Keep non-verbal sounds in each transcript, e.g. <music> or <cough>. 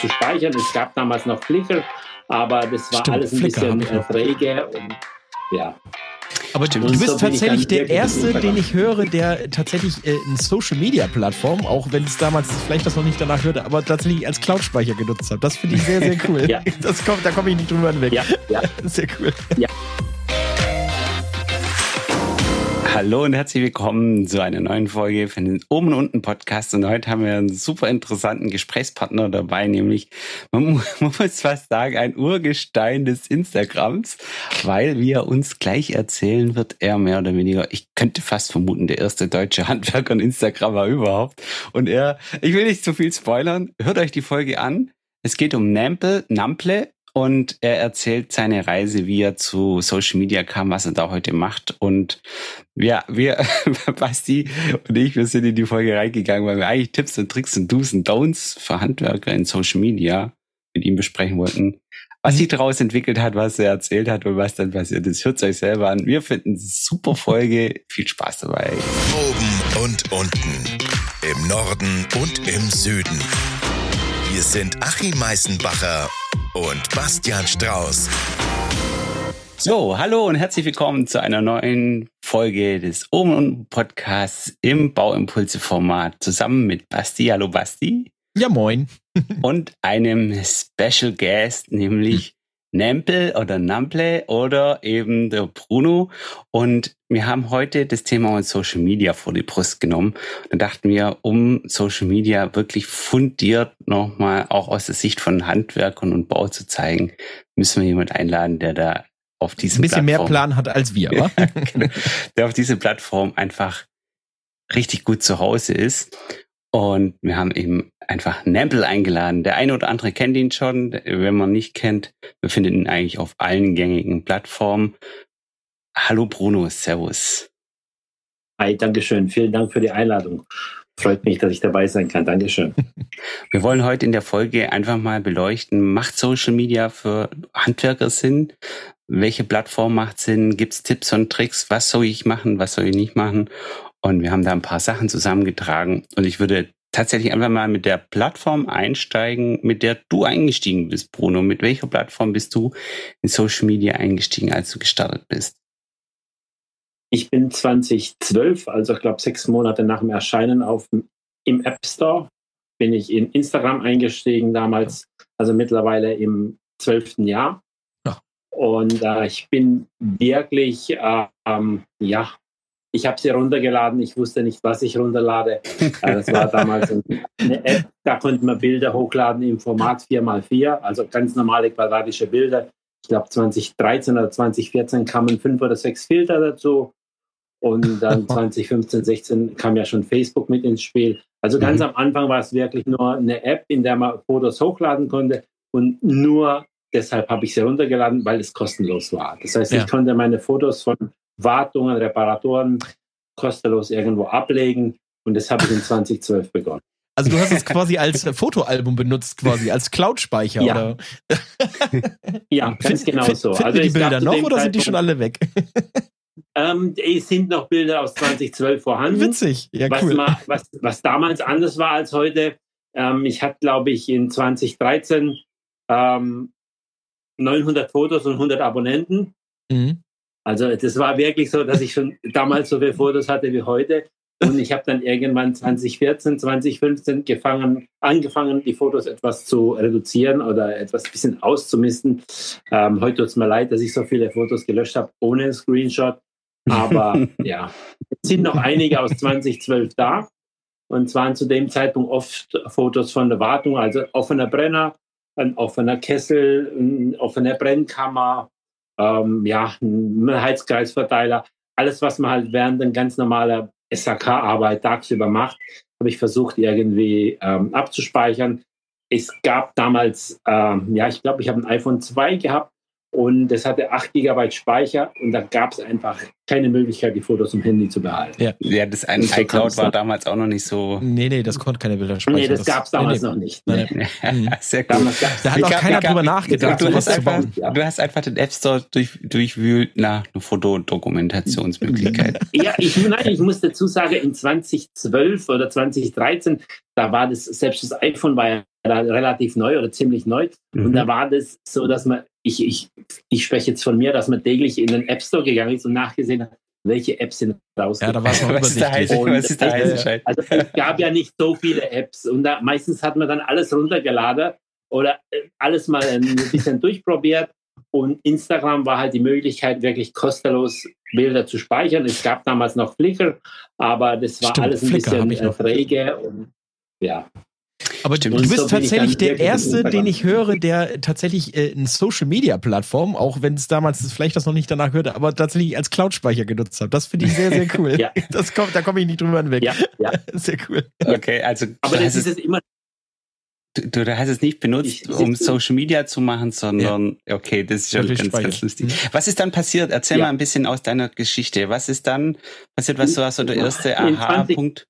zu speichern. Es gab damals noch Flickr, aber das war Stimmt, alles ein Flickr bisschen noch. träge und ja. Aber Und du bist tatsächlich der Erste, den ich höre, der tatsächlich äh, eine Social-Media-Plattform, auch wenn es damals vielleicht das noch nicht danach hörte, aber tatsächlich als Cloud-Speicher genutzt hat. Das finde ich sehr, sehr <laughs> cool. Ja. das kommt, da komme ich nicht drüber hinweg. Ja, ja. <laughs> Sehr cool. Hallo und herzlich willkommen zu einer neuen Folge von den Oben und Unten Podcast. Und heute haben wir einen super interessanten Gesprächspartner dabei, nämlich, man, mu- <laughs> man muss fast sagen, ein Urgestein des Instagrams, weil wie er uns gleich erzählen wird, er mehr oder weniger, ich könnte fast vermuten, der erste deutsche Handwerker und Instagrammer überhaupt. Und er, ich will nicht zu viel spoilern, hört euch die Folge an. Es geht um Nample, Nample und er erzählt seine Reise, wie er zu Social Media kam, was er da heute macht. Und ja, wir, <laughs> Basti und ich, wir sind in die Folge reingegangen, weil wir eigentlich Tipps und Tricks und Do's und Don'ts für Handwerker in Social Media mit ihm besprechen wollten. Was sich daraus entwickelt hat, was er erzählt hat und was dann passiert ist, hört euch selber an. Wir finden es eine super Folge. <laughs> Viel Spaß dabei. Oben und unten. Im Norden und im Süden. Hier sind Achim Meißenbacher und Bastian Strauß. So, hallo und herzlich willkommen zu einer neuen Folge des Oben und Podcasts im Bauimpulse-Format zusammen mit Basti. Hallo Basti. Ja, moin. und einem Special Guest, nämlich Nampel oder Nample oder eben der Bruno. Und wir haben heute das Thema mit Social Media vor die Brust genommen. Dann dachten wir, um Social Media wirklich fundiert nochmal auch aus der Sicht von Handwerkern und Bau zu zeigen, müssen wir jemanden einladen, der da auf Ein diesem bisschen mehr Plattform- Plan hat als wir, wa? <laughs> Genau. der auf diese Plattform einfach richtig gut zu Hause ist. Und wir haben eben einfach Nample eingeladen. Der eine oder andere kennt ihn schon. Wenn man nicht kennt, wir finden ihn eigentlich auf allen gängigen Plattformen. Hallo Bruno, Servus. Hi, Dankeschön. Vielen Dank für die Einladung. Freut mich, dass ich dabei sein kann. Dankeschön. <laughs> Wir wollen heute in der Folge einfach mal beleuchten, macht Social Media für Handwerker Sinn? Welche Plattform macht Sinn? Gibt es Tipps und Tricks? Was soll ich machen? Was soll ich nicht machen? Und wir haben da ein paar Sachen zusammengetragen. Und ich würde tatsächlich einfach mal mit der Plattform einsteigen, mit der du eingestiegen bist, Bruno. Mit welcher Plattform bist du in Social Media eingestiegen, als du gestartet bist? Ich bin 2012, also ich glaube sechs Monate nach dem Erscheinen auf, im App Store, bin ich in Instagram eingestiegen damals, also mittlerweile im zwölften Jahr. Ja. Und äh, ich bin wirklich, äh, ähm, ja, ich habe sie runtergeladen. Ich wusste nicht, was ich runterlade. Das war damals eine App, da konnte man Bilder hochladen im Format 4x4, also ganz normale quadratische Bilder. Ich glaube 2013 oder 2014 kamen fünf oder sechs Filter dazu. Und dann 2015, 16 kam ja schon Facebook mit ins Spiel. Also ganz Mhm. am Anfang war es wirklich nur eine App, in der man Fotos hochladen konnte. Und nur deshalb habe ich sie runtergeladen, weil es kostenlos war. Das heißt, Ja. ich konnte meine Fotos von Wartungen, Reparaturen kostenlos irgendwo ablegen. Und das habe ich in <laughs> 2012 begonnen. Also du hast es <laughs> quasi als Fotoalbum benutzt, quasi als Cloud-Speicher, Ja. oder? <laughs> Ja, ganz genau find- so. Finden wir die Bilder noch oder sind die schon alle weg? Ähm, es sind noch Bilder aus 2012 vorhanden. Witzig. Ja, was, cool. ma, was, was damals anders war als heute. Ähm, ich hatte, glaube ich, in 2013 ähm, 900 Fotos und 100 Abonnenten. Mhm. Also das war wirklich so, dass ich schon damals so viele Fotos hatte wie heute. Und ich habe dann irgendwann 2014, 2015 gefangen, angefangen, die Fotos etwas zu reduzieren oder etwas ein bisschen auszumisten. Ähm, heute tut es mir leid, dass ich so viele Fotos gelöscht habe ohne einen Screenshot. Aber <laughs> ja, es sind noch einige aus 2012 da. Und zwar zu dem Zeitpunkt oft Fotos von der Wartung, also offener Brenner, ein offener Kessel, ein offener Brennkammer, ähm, ja, ein Heizkreisverteiler. Alles, was man halt während ein ganz normaler SAK-Arbeit tagsüber macht, habe ich versucht irgendwie ähm, abzuspeichern. Es gab damals, ähm, ja, ich glaube, ich habe ein iPhone 2 gehabt und das hatte 8 GB Speicher und da gab es einfach keine Möglichkeit, die Fotos im Handy zu behalten. Ja. Ja, das ein so iCloud war damals auch noch nicht so. Nee, nee, das konnte keine Bilder speichern. Nee, das gab es damals nee, noch nicht. Nee. <laughs> Mhm. Sehr gut. Da hat Ich auch hab- keiner hab- drüber nachgedacht, du, hast zu einfach, bauen. ja. du hast einfach den App Store durch, durchwühlt nach einer Fotodokumentationsmöglichkeit. <laughs> Ja, ich, nein, ich muss dazu sagen, in 2012 oder 2013, da war das, selbst das iPhone war ja relativ neu oder ziemlich neu. Mhm. Und da war das so, dass man, ich, ich, ich spreche jetzt von mir, dass man täglich in den App Store gegangen ist und nachgesehen hat, welche Apps sind rausgekommen. Ja, da war es noch <laughs> was ist der heiße, was ist der heiße äh, Also es <laughs> gab ja nicht so viele Apps und da, meistens hat man dann alles runtergeladen oder äh, alles mal ein bisschen <laughs> durchprobiert und Instagram war halt die Möglichkeit, wirklich kostenlos Bilder zu speichern. Es gab damals noch Flickr, aber das war Stimmt, alles ein Flickr bisschen träge und ja. Aber Stimmt. du bist so tatsächlich der Erste, den ich höre, der tatsächlich äh, eine Social-Media-Plattform, auch wenn es damals vielleicht das noch nicht danach hörte, aber tatsächlich als Cloud-Speicher genutzt hat. Das finde ich sehr, sehr <laughs> cool. ja. das kommt, da komme ich nicht drüber hinweg. Ja, ja. <laughs> Sehr cool. Okay, also aber das ist es immer Du, du hast es nicht benutzt, um Social Media zu machen, sondern ja. okay, das ist schon ganz, ganz lustig. Mhm. Was ist dann passiert? Erzähl ja. mal ein bisschen aus deiner Geschichte. Was ist dann passiert? Was war so der erste Aha-Punkt?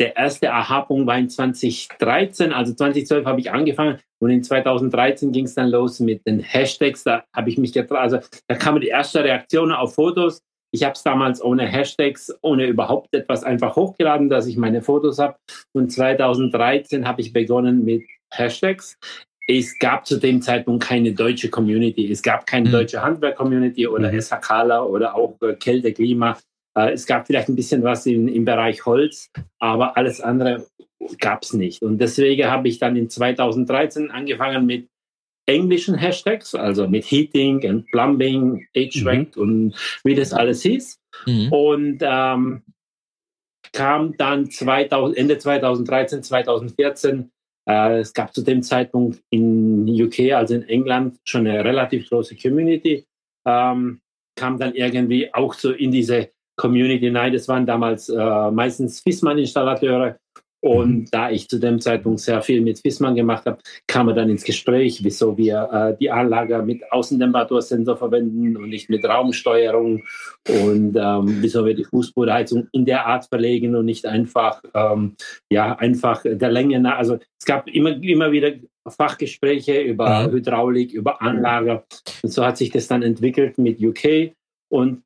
Der erste Aha-Punkt war in 2013, also 2012 habe ich angefangen und in 2013 ging es dann los mit den Hashtags. Da habe ich mich getraut, also da kamen die ersten Reaktionen auf Fotos ich habe es damals ohne Hashtags, ohne überhaupt etwas einfach hochgeladen, dass ich meine Fotos habe. Und 2013 habe ich begonnen mit Hashtags. Es gab zu dem Zeitpunkt keine deutsche Community. Es gab keine mhm. deutsche Handwerk-Community oder mhm. SHKler oder auch äh, Kälte, Klima. Äh, es gab vielleicht ein bisschen was in, im Bereich Holz, aber alles andere gab es nicht. Und deswegen habe ich dann in 2013 angefangen mit englischen Hashtags, also mit Heating und Plumbing, HVAC mhm. und wie das alles hieß. Mhm. Und ähm, kam dann 2000, Ende 2013, 2014, äh, es gab zu dem Zeitpunkt in UK, also in England, schon eine relativ große Community, ähm, kam dann irgendwie auch so in diese Community Nein, Das waren damals äh, meistens Fissmann-Installateure, und mhm. da ich zu dem Zeitpunkt sehr viel mit Fissmann gemacht habe, kam er dann ins Gespräch, wieso wir äh, die Anlage mit Außentemperatursensor verwenden und nicht mit Raumsteuerung und ähm, wieso wir die Fußbodenheizung in der Art verlegen und nicht einfach, ähm, ja, einfach der Länge nach. Also es gab immer, immer wieder Fachgespräche über mhm. Hydraulik, über Anlage. Und so hat sich das dann entwickelt mit UK. Und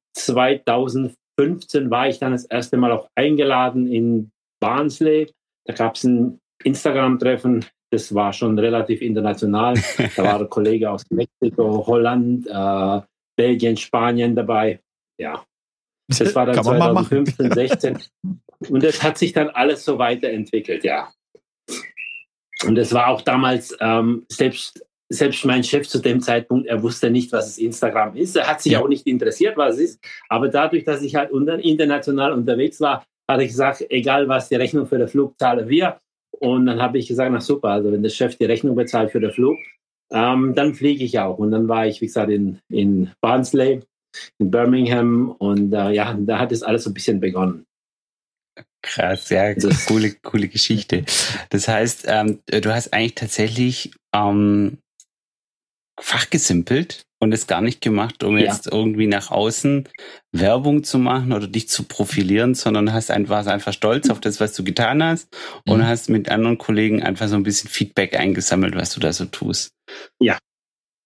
2015 war ich dann das erste Mal auch eingeladen in Barnsley da gab es ein Instagram-Treffen, das war schon relativ international. Da war ein <laughs> Kollege aus Mexiko, Holland, äh, Belgien, Spanien dabei. Ja, das war dann 2015, 16. <laughs> Und das hat sich dann alles so weiterentwickelt, ja. Und es war auch damals, ähm, selbst, selbst mein Chef zu dem Zeitpunkt, er wusste nicht, was es Instagram ist. Er hat sich ja. auch nicht interessiert, was es ist. Aber dadurch, dass ich halt international unterwegs war, hatte ich gesagt, egal was die Rechnung für den Flug zahle wir. Und dann habe ich gesagt, na super, also wenn der Chef die Rechnung bezahlt für den Flug, ähm, dann fliege ich auch. Und dann war ich, wie gesagt, in, in Barnsley, in Birmingham und äh, ja, da hat es alles so ein bisschen begonnen. Krass, ja, coole, coole Geschichte. Das heißt, ähm, du hast eigentlich tatsächlich ähm, fachgesimpelt und es gar nicht gemacht, um ja. jetzt irgendwie nach außen Werbung zu machen oder dich zu profilieren, sondern hast einfach, warst einfach stolz auf das, was du getan hast und mhm. hast mit anderen Kollegen einfach so ein bisschen Feedback eingesammelt, was du da so tust. Ja,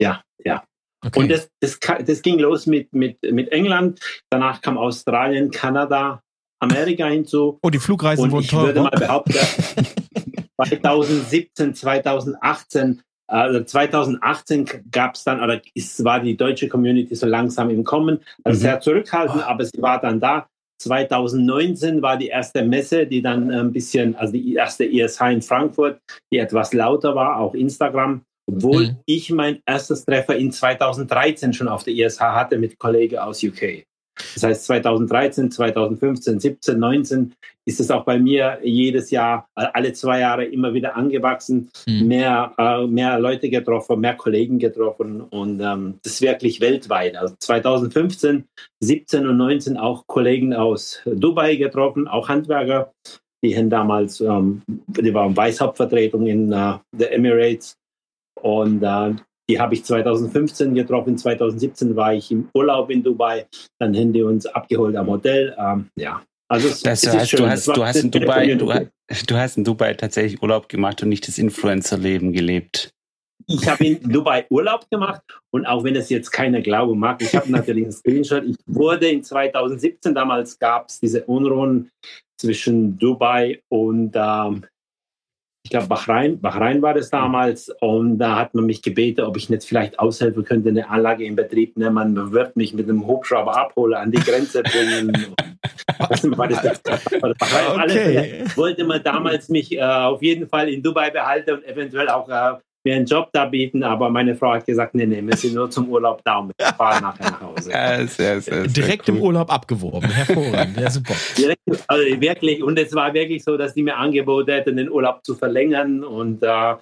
ja, ja. Okay. Und das, das, das ging los mit, mit, mit England, danach kam Australien, Kanada, Amerika hinzu. Oh, die Flugreisen und wurden teurer. Ich würde mal behaupten, <laughs> 2017, 2018 also 2018 gab es dann, oder es war die deutsche Community so langsam im Kommen, also mhm. sehr zurückhaltend, aber sie war dann da. 2019 war die erste Messe, die dann ein bisschen, also die erste ESH in Frankfurt, die etwas lauter war, auch Instagram. Obwohl mhm. ich mein erstes Treffer in 2013 schon auf der ESH hatte mit Kollegen aus UK. Das heißt 2013, 2015, 17, 19 ist es auch bei mir jedes Jahr, alle zwei Jahre immer wieder angewachsen, mhm. mehr, äh, mehr Leute getroffen, mehr Kollegen getroffen und ähm, das wirklich weltweit. Also 2015, 17 und 19 auch Kollegen aus Dubai getroffen, auch Handwerker. Die haben damals, ähm, die waren Weißhauptvertretung in äh, der Emirates und äh, die habe ich 2015 getroffen. 2017 war ich im Urlaub in Dubai. Dann haben die uns abgeholt am Hotel. Ähm, ja, also es, das heißt, du hast, du, hast in Dubai, du, du, hast in Dubai tatsächlich Urlaub gemacht und nicht das Influencer-Leben gelebt. Ich habe in Dubai Urlaub gemacht und auch wenn es jetzt keiner glauben mag, ich habe natürlich einen Screenshot. Ich wurde in 2017, damals gab es diese Unruhen zwischen Dubai und ähm, ich glaube, Bahrain, Bahrain war das damals. Und da hat man mich gebeten, ob ich nicht vielleicht aushelfen könnte, eine Anlage in Betrieb nehmen. Man wird mich mit einem Hubschrauber abholen, an die Grenze bringen. <laughs> War das? okay. wollte man damals mich äh, auf jeden Fall in Dubai behalten und eventuell auch äh, mir einen Job da bieten, aber meine Frau hat gesagt, nee, nee, wir sind nur zum Urlaub da und wir fahren nachher nach Hause. Ja, sehr, sehr, Direkt cool. im Urlaub abgeworben, hervorragend, ja super. Direkt, also wirklich, und es war wirklich so, dass die mir angeboten hätten, den Urlaub zu verlängern und äh,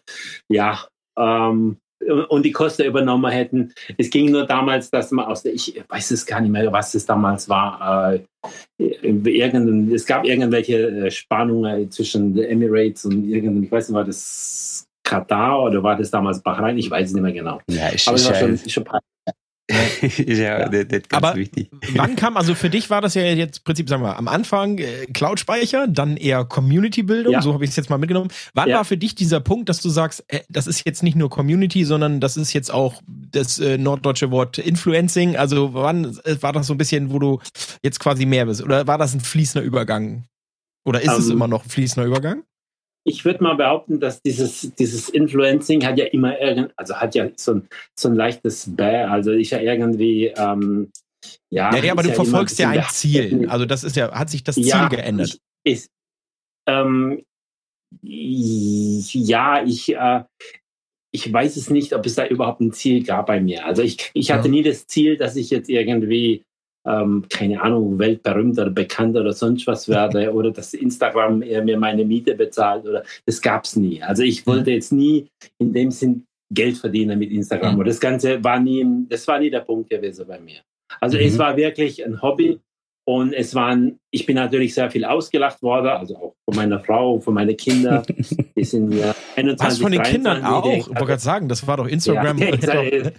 ja, ähm, und die Kosten übernommen hätten. Es ging nur damals, dass man aus der, ich weiß es gar nicht mehr, was es damals war, äh, es gab irgendwelche äh, Spannungen zwischen Emirates und irgendeinem, ich weiß nicht, war das Katar oder war das damals Bahrain? Ich weiß es nicht mehr genau. Ja, ich, Aber es war schon, schon <laughs> ja, ja. Das, das Aber wichtig. wann kam, also für dich war das ja jetzt im Prinzip, sagen wir, am Anfang äh, Cloud-Speicher, dann eher Community-Bildung, ja. so habe ich es jetzt mal mitgenommen. Wann ja. war für dich dieser Punkt, dass du sagst, äh, das ist jetzt nicht nur Community, sondern das ist jetzt auch das äh, norddeutsche Wort Influencing? Also wann äh, war das so ein bisschen, wo du jetzt quasi mehr bist? Oder war das ein fließender Übergang? Oder ist um, es ähm, immer noch ein fließender Übergang? Ich würde mal behaupten, dass dieses, dieses Influencing hat ja immer irgend, also hat ja so ein, so ein leichtes Bäh, also ich ja irgendwie, ähm, ja. Ja, ja aber du ja verfolgst ja ein Ziel. Also das ist ja, hat sich das Ziel ja, geändert. Ich, ist, ähm, ja, ich, äh, ich weiß es nicht, ob es da überhaupt ein Ziel gab bei mir. Also ich, ich hatte nie das Ziel, dass ich jetzt irgendwie ähm, keine Ahnung, weltberühmt oder bekannt oder sonst was werde <laughs> oder dass Instagram mir meine Miete bezahlt oder das gab es nie. Also ich wollte jetzt nie in dem Sinn Geld verdienen mit Instagram. Mhm. Und das Ganze war nie, das war nie der Punkt gewesen bei mir. Also mhm. es war wirklich ein Hobby und es waren, ich bin natürlich sehr viel ausgelacht worden, also auch von meiner Frau, von meinen Kindern. Die sind ja <laughs> 21, Was von den Kindern auch? Ich wollte gerade sagen, das war doch <laughs> Instagram. Ja, der,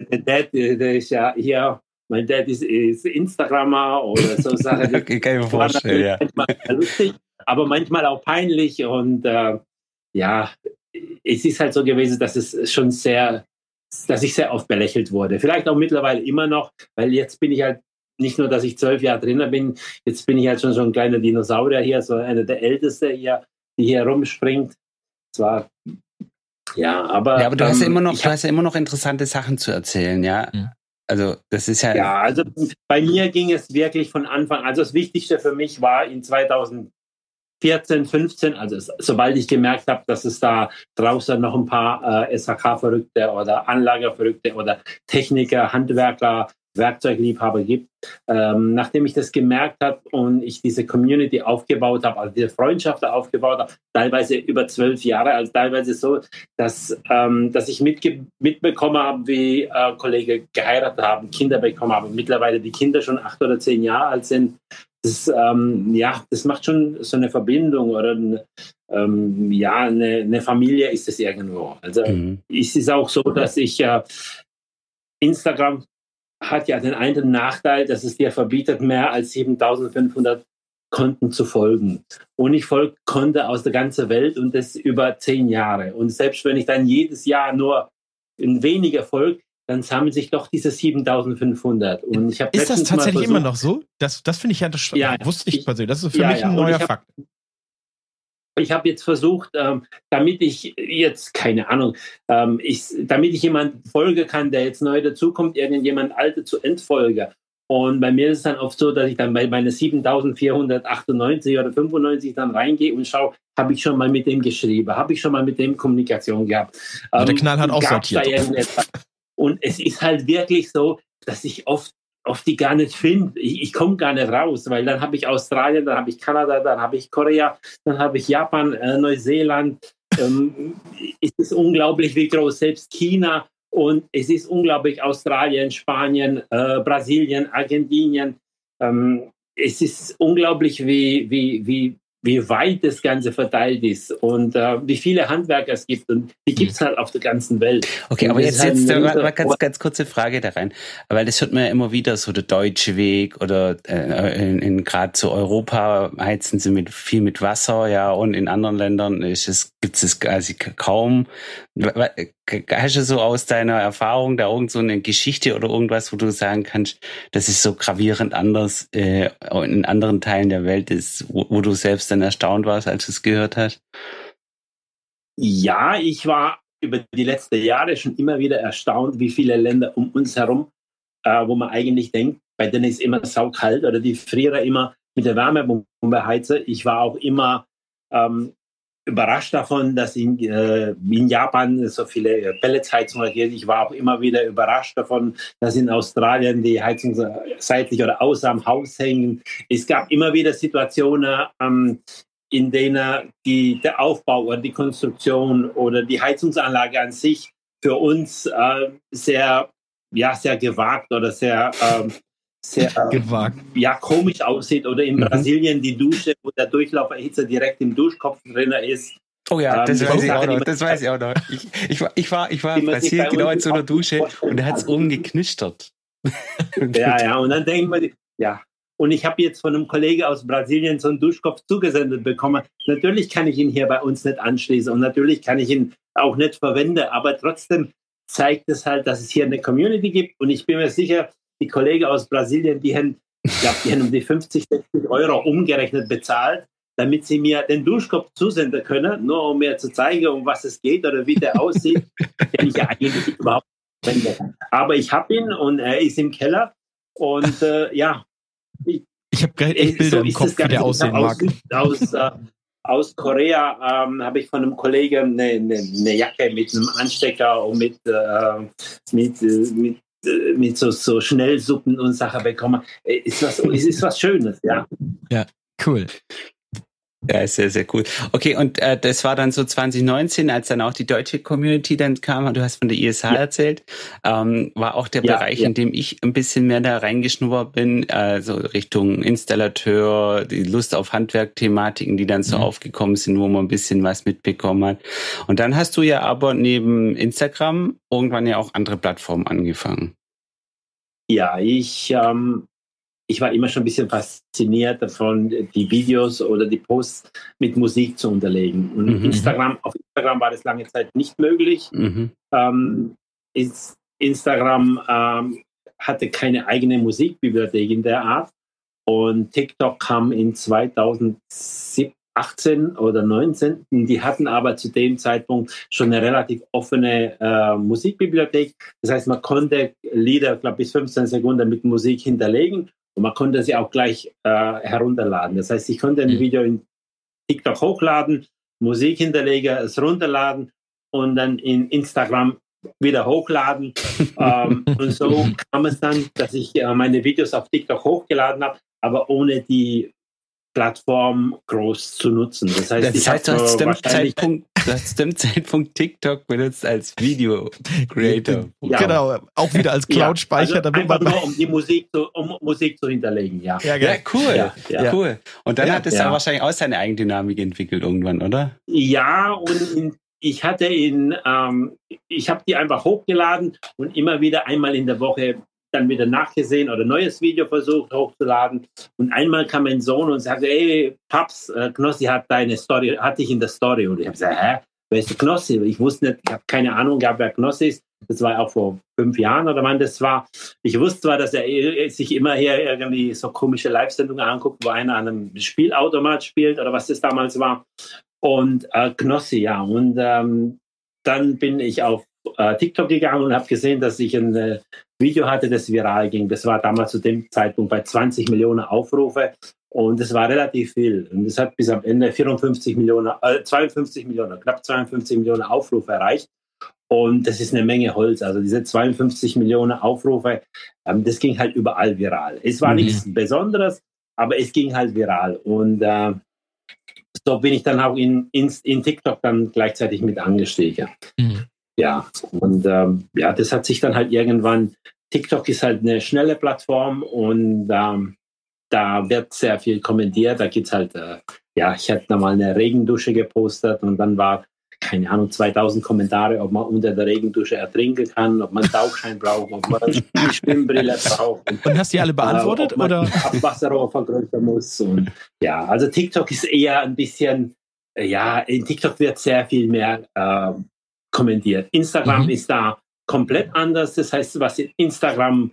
der, der, der, ist ja hier mein Dad ist, ist Instagrammer oder so <laughs> Sachen. okay, kann ich mir vorstellen, ja. Manchmal lustig, aber manchmal auch peinlich und äh, ja, es ist halt so gewesen, dass es schon sehr, dass ich sehr oft belächelt wurde. Vielleicht auch mittlerweile immer noch, weil jetzt bin ich halt nicht nur, dass ich zwölf Jahre drinnen bin, jetzt bin ich halt schon so ein kleiner Dinosaurier hier, so einer der Ältesten hier, die hier rumspringt. Zwar ja, aber. Ja, aber du ähm, hast ja ähm, immer noch, du hast ja immer noch interessante Sachen zu erzählen, ja. ja. Also das ist ja. Ja, also bei mir ging es wirklich von Anfang. Also das Wichtigste für mich war in 2014, 15, also sobald ich gemerkt habe, dass es da draußen noch ein paar äh, SHK-Verrückte oder Anlagerverrückte oder Techniker, Handwerker, Werkzeugliebhaber gibt. Ähm, nachdem ich das gemerkt habe und ich diese Community aufgebaut habe, also diese Freundschaft aufgebaut habe, teilweise über zwölf Jahre, also teilweise so, dass, ähm, dass ich mitge mitbekommen habe, wie äh, Kollegen geheiratet haben, Kinder bekommen haben, mittlerweile die Kinder schon acht oder zehn Jahre alt sind. Das, ähm, ja, das macht schon so eine Verbindung oder eine, ähm, ja, eine, eine, Familie ist es irgendwo. Also mhm. es ist auch so, dass ich äh, Instagram hat ja den einen Nachteil, dass es dir verbietet, mehr als 7500 Konten zu folgen. Und ich folge Konten aus der ganzen Welt und das über zehn Jahre. Und selbst wenn ich dann jedes Jahr nur ein weniger folge, dann sammeln sich doch diese 7500. Und ich ist das tatsächlich immer noch so? Das, das finde ich ja, das ja, wusste ich persönlich. Das ist für ja, mich ein ja. neuer Fakt ich habe jetzt versucht, ähm, damit ich jetzt, keine Ahnung, ähm, ich, damit ich jemand folgen kann, der jetzt neu dazukommt, irgendjemand alte zu entfolgen. Und bei mir ist es dann oft so, dass ich dann bei meine 7498 oder 95 dann reingehe und schaue, habe ich schon mal mit dem geschrieben, habe ich schon mal mit dem Kommunikation gehabt. Also der Knall hat auch sortiert. Und es ist halt wirklich so, dass ich oft oft die gar nicht finde. Ich, ich komme gar nicht raus, weil dann habe ich Australien, dann habe ich Kanada, dann habe ich Korea, dann habe ich Japan, äh, Neuseeland. Ähm, <laughs> es ist unglaublich, wie groß selbst China und es ist unglaublich Australien, Spanien, äh, Brasilien, Argentinien. Ähm, es ist unglaublich, wie, wie, wie, wie weit das Ganze verteilt ist und äh, wie viele Handwerker es gibt. Und die gibt es halt auf der ganzen Welt. Okay, aber jetzt, jetzt mal ganz, ganz kurze Frage da rein. Weil das hört man ja immer wieder, so der deutsche Weg oder äh, in, in gerade zu Europa heizen sie mit viel mit Wasser, ja, und in anderen Ländern ist es, gibt es quasi kaum. Hast du so aus deiner Erfahrung da irgend so eine Geschichte oder irgendwas, wo du sagen kannst, das ist so gravierend anders äh, in anderen Teilen der Welt ist, wo, wo du selbst dann erstaunt warst, als du es gehört hast? Ja, ich war über die letzten Jahre schon immer wieder erstaunt, wie viele Länder um uns herum, äh, wo man eigentlich denkt, bei denen ist immer saukalt oder die frieren immer mit der Wärmebombe heizen. Ich war auch immer ähm, überrascht davon, dass in, äh, in Japan so viele Pelletsheizungen gibt. Ich war auch immer wieder überrascht davon, dass in Australien die Heizung seitlich oder außer am Haus hängen. Es gab immer wieder Situationen, ähm, in denen die, der Aufbau oder die Konstruktion oder die Heizungsanlage an sich für uns äh, sehr, ja, sehr gewagt oder sehr ähm, sehr <laughs> Gewagt. ja, komisch aussieht. Oder in mhm. Brasilien die Dusche, wo der Durchlauferhitzer direkt im Duschkopf drin ist. Oh ja, das, ähm, weiß, ich auch noch, das weiß ich auch noch. <laughs> Ich, ich, war, ich war, ich war in Brasilien genau in so einer Dusche und da hat es oben geknistert. <laughs> ja, ja, und dann denkt man, ja. Und ich habe jetzt von einem Kollegen aus Brasilien so einen Duschkopf zugesendet bekommen. Natürlich kann ich ihn hier bei uns nicht anschließen und natürlich kann ich ihn auch nicht verwenden, aber trotzdem zeigt es halt, dass es hier eine Community gibt und ich bin mir sicher, die Kollegen aus Brasilien, die haben, ich glaube, die haben um die 50, 60 Euro umgerechnet bezahlt, damit sie mir den Duschkopf zusenden können, nur um mir zu zeigen, um was es geht oder wie der aussieht, <laughs> den ich ja eigentlich überhaupt nicht verwende. Aber ich habe ihn und er ist im Keller und äh, ja. Ich, ich habe gerade echt Bilder so im Kopf, wie der aussehen mag. Aus, aus, äh, aus Korea ähm, habe ich von einem Kollegen eine, eine, eine, Jacke mit einem Anstecker und mit, äh, mit, äh, mit mit so, so Schnellsuppen und Sachen bekommen. Äh, ist was, ist was Schönes, ja. Ja, cool. Ja, sehr, sehr cool. Okay, und äh, das war dann so 2019, als dann auch die deutsche Community dann kam, du hast von der ISH ja. erzählt, ähm, war auch der ja, Bereich, ja. in dem ich ein bisschen mehr da reingeschnuppert bin, also Richtung Installateur, die Lust auf Handwerk-Thematiken, die dann so mhm. aufgekommen sind, wo man ein bisschen was mitbekommen hat. Und dann hast du ja aber neben Instagram irgendwann ja auch andere Plattformen angefangen. Ja, ich ähm, ich war immer schon ein bisschen fasziniert davon, die Videos oder die Posts mit Musik zu unterlegen. Und mhm. Instagram, auf Instagram war das lange Zeit nicht möglich. Mhm. Ähm, Instagram ähm, hatte keine eigene Musikbibliothek in der Art. Und TikTok kam in 2018 oder 19. Die hatten aber zu dem Zeitpunkt schon eine relativ offene äh, Musikbibliothek. Das heißt, man konnte Lieder, glaube bis 15 Sekunden mit Musik hinterlegen und man konnte sie auch gleich äh, herunterladen. Das heißt, ich konnte ein mhm. Video in TikTok hochladen, Musik hinterlegen, es runterladen und dann in Instagram wieder hochladen. <laughs> ähm, und so kam es dann, dass ich äh, meine Videos auf TikTok hochgeladen habe, aber ohne die Plattform groß zu nutzen. Das heißt, das heißt du, hast dem Zeitpunkt, du hast dem Zeitpunkt TikTok benutzt als Video Creator. Ja. Genau, auch wieder als <laughs> Cloud-Speicher, ja, also damit man nur um die Musik zu, um Musik zu hinterlegen. Ja, ja, ja cool, ja, cool. Und dann hat es ja. wahrscheinlich auch seine Eigendynamik entwickelt irgendwann, oder? Ja, und in, ich hatte in, ähm, ich habe die einfach hochgeladen und immer wieder einmal in der Woche dann wieder nachgesehen oder neues Video versucht hochzuladen. Und einmal kam mein Sohn und sagte, ey, Paps, äh, Knossi hat deine Story, hatte ich in der Story. Und ich habe gesagt, hä, wer ist Knossi? Ich wusste nicht, ich habe keine Ahnung gehabt, wer Knossi ist. Das war auch vor fünf Jahren oder wann das war. Ich wusste zwar, dass er sich immer hier irgendwie so komische Live-Sendungen anguckt, wo einer an einem Spielautomat spielt oder was das damals war. Und äh, Knossi, ja. Und ähm, dann bin ich auf äh, TikTok gegangen und habe gesehen, dass ich ein äh, Video hatte, das viral ging. Das war damals zu dem Zeitpunkt bei 20 Millionen Aufrufe und es war relativ viel. Und es hat bis am Ende 54 Millionen, äh, 52 Millionen, knapp 52 Millionen Aufrufe erreicht. Und das ist eine Menge Holz. Also diese 52 Millionen Aufrufe, ähm, das ging halt überall viral. Es war mhm. nichts Besonderes, aber es ging halt viral. Und äh, so bin ich dann auch in, in, in TikTok dann gleichzeitig mit angestiegen. Mhm. Ja, und ähm, ja, das hat sich dann halt irgendwann, TikTok ist halt eine schnelle Plattform und ähm, da wird sehr viel kommentiert. Da gibt es halt, äh, ja, ich hatte mal eine Regendusche gepostet und dann war, keine Ahnung, 2000 Kommentare, ob man unter der Regendusche ertrinken kann, ob man Tauchschein braucht, ob man eine Schwimmbrille braucht. Und, hast du die alle beantwortet? Äh, ob man oder? Abwasserrohr vergrößern muss. Und, ja, also TikTok ist eher ein bisschen, äh, ja, in TikTok wird sehr viel mehr äh, kommentiert. Instagram mhm. ist da komplett anders. Das heißt, was in Instagram,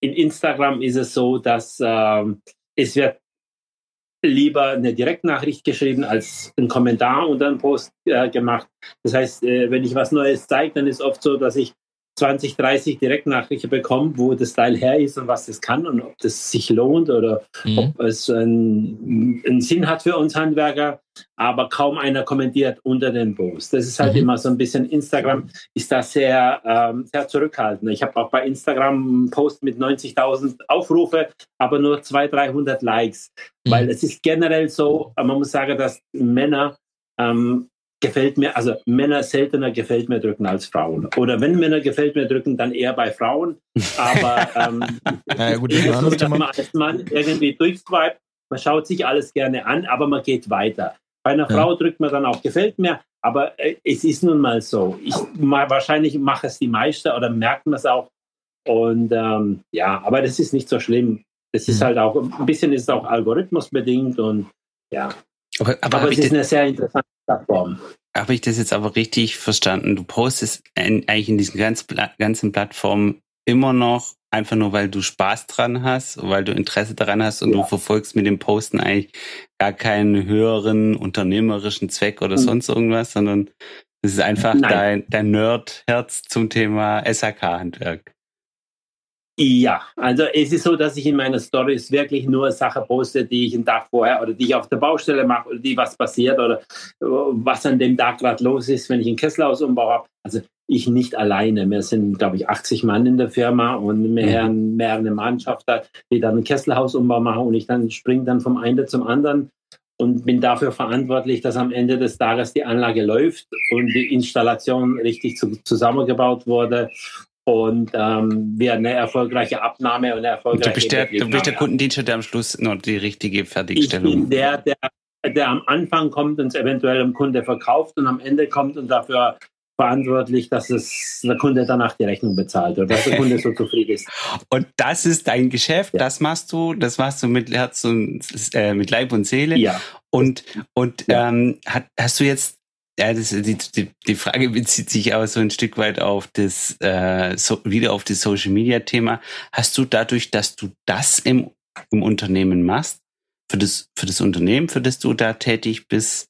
in Instagram ist es so, dass ähm, es wird lieber eine Direktnachricht geschrieben als einen Kommentar unter einen Post äh, gemacht. Das heißt, äh, wenn ich was Neues zeige, dann ist oft so, dass ich 20, 30 Direktnachrichten bekomme, wo das Teil her ist und was das kann und ob das sich lohnt oder mhm. ob es einen, einen, Sinn hat für uns Handwerker. Aber kaum einer kommentiert unter den Post. Das ist halt mhm. immer so ein bisschen, Instagram ist da sehr, ähm, sehr zurückhaltend. Ich habe auch bei Instagram einen Post mit 90.000 Aufrufe, aber nur 200, 300 Likes. Mhm. Weil es ist generell so, man muss sagen, dass Männer ähm, gefällt mir, also Männer seltener gefällt mir drücken als Frauen. Oder wenn Männer gefällt mir drücken, dann eher bei Frauen. Aber <laughs> ähm, ja, gut, das ist so, <laughs> dass man als Mann irgendwie durchswipe, man schaut sich alles gerne an, aber man geht weiter. Bei einer ja. Frau drückt man dann auch gefällt mir, aber äh, es ist nun mal so. Ich wahrscheinlich mache es die meiste oder merkt man es auch. Und ähm, ja, aber das ist nicht so schlimm. Das ist mhm. halt auch ein bisschen ist auch algorithmusbedingt und ja. Aber, aber, aber es ist eine sehr interessante Plattform. Habe ich das jetzt aber richtig verstanden? Du postest eigentlich in diesen ganzen Plattformen immer noch einfach nur, weil du Spaß dran hast, weil du Interesse daran hast und ja. du verfolgst mit dem Posten eigentlich gar keinen höheren unternehmerischen Zweck oder mhm. sonst irgendwas, sondern es ist einfach Nein. dein, dein Nerd-Herz zum Thema SAK-Handwerk. Ja, also es ist so, dass ich in meiner Stories wirklich nur Sachen poste, die ich einen Tag vorher oder die ich auf der Baustelle mache oder die was passiert oder äh, was an dem Tag gerade los ist, wenn ich einen Kesselhausumbau habe. Also ich nicht alleine. Wir sind, glaube ich, 80 Mann in der Firma und mehr, mehr eine Mannschaft, die dann einen Kesselhausumbau machen und ich dann springe dann vom einen zum anderen und bin dafür verantwortlich, dass am Ende des Tages die Anlage läuft und die Installation richtig zu, zusammengebaut wurde und ähm, wir eine erfolgreiche Abnahme und eine erfolgreiche. Du bist der, du bist der Kundendienst, der am Schluss noch die richtige Fertigstellung. Ich bin der, der, der am Anfang kommt und es eventuell dem Kunde verkauft und am Ende kommt und dafür verantwortlich, dass es der Kunde danach die Rechnung bezahlt oder dass der Kunde so <laughs> zufrieden ist. Und das ist dein Geschäft, ja. das machst du, das machst du mit Herz und äh, mit Leib und Seele. Ja. Und und ja. Ähm, hat, hast du jetzt ja, das, die, die, die Frage <laughs> bezieht sich aber so ein Stück weit auf das, äh, so, wieder auf das Social Media Thema. Hast du dadurch, dass du das im, im Unternehmen machst, für das, für das Unternehmen, für das du da tätig bist,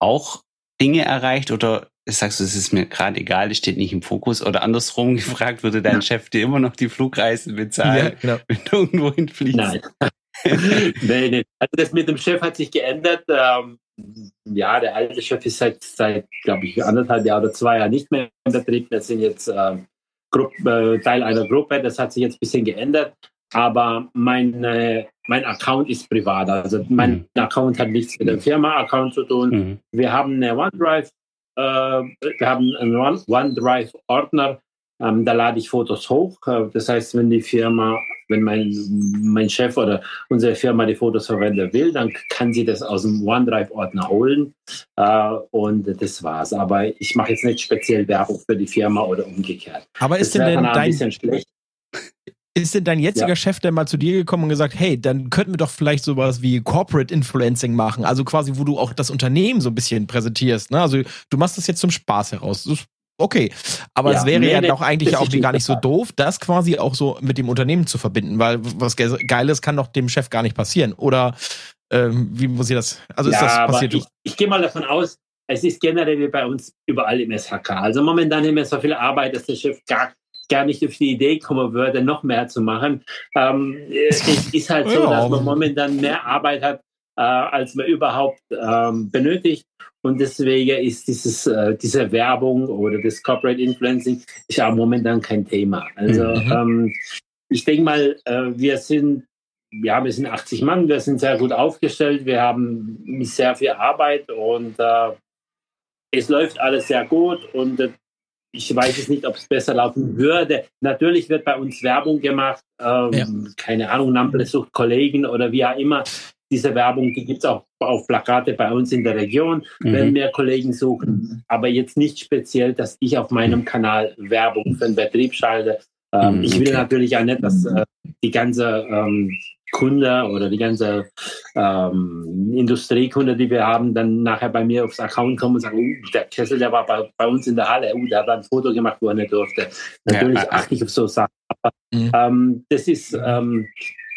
auch Dinge erreicht oder sagst du, es ist mir gerade egal, es steht nicht im Fokus oder andersrum <laughs> gefragt, würde dein ja. Chef dir immer noch die Flugreisen bezahlen, ja, genau. <laughs> wenn du irgendwo hinfliegst? Nein. nee, nee. Also das mit dem Chef hat sich geändert. Ähm, ja, der alte Chef ist seit, seit glaube ich, anderthalb Jahren oder zwei Jahren nicht mehr im Betrieb. Wir sind jetzt äh, Gruppe, äh, Teil einer Gruppe. Das hat sich jetzt ein bisschen geändert. Aber mein, äh, mein Account ist privat. Also mein mhm. Account hat nichts mit dem Firma-Account zu tun. Mhm. Wir haben eine OneDrive, äh, wir haben einen OneDrive-Ordner. Ähm, da lade ich Fotos hoch. Äh, das heißt, wenn die Firma wenn mein, mein Chef oder unsere Firma die Fotos verwenden will, dann kann sie das aus dem OneDrive-Ordner holen äh, und das war's. Aber ich mache jetzt nicht speziell Werbung für die Firma oder umgekehrt. Aber ist das denn dein, ist denn dein jetziger ja. Chef denn mal zu dir gekommen und gesagt, hey, dann könnten wir doch vielleicht sowas wie Corporate Influencing machen, also quasi, wo du auch das Unternehmen so ein bisschen präsentierst. Ne? Also du machst das jetzt zum Spaß heraus. Das Okay, aber ja, es wäre nee, ja doch eigentlich auch gar nicht so doof, das quasi auch so mit dem Unternehmen zu verbinden, weil was Geiles kann doch dem Chef gar nicht passieren. Oder ähm, wie muss ich das? Also ja, ist das passiert? Ich, ich gehe mal davon aus, es ist generell wie bei uns überall im SHK. Also momentan haben wir so viel Arbeit, dass der Chef gar, gar nicht auf die Idee kommen würde, noch mehr zu machen. Ähm, <laughs> es ist halt so, dass man momentan mehr Arbeit hat, äh, als man überhaupt ähm, benötigt. Und deswegen ist dieses, äh, diese Werbung oder das Corporate Influencing ist ja momentan kein Thema. Also mhm. ähm, ich denke mal, äh, wir sind ja, wir sind 80 Mann, wir sind sehr gut aufgestellt, wir haben sehr viel Arbeit und äh, es läuft alles sehr gut und äh, ich weiß es nicht, ob es besser laufen würde. Natürlich wird bei uns Werbung gemacht, ähm, ja. keine Ahnung, Nample sucht Kollegen oder wie auch immer diese Werbung, die gibt es auch auf Plakate bei uns in der Region, mhm. wenn wir Kollegen suchen. Aber jetzt nicht speziell, dass ich auf meinem Kanal Werbung für den Betrieb schalte. Ähm, mhm, ich will natürlich auch nicht, dass äh, die ganze ähm, Kunde oder die ganze ähm, Industriekunde, die wir haben, dann nachher bei mir aufs Account kommen und sagen, uh, der Kessel, der war bei, bei, uns in der Halle, uh, der hat ein Foto gemacht, wo er nicht durfte. Natürlich ja, achte ich auf so Sachen. Aber mhm. ähm, das ist, ähm,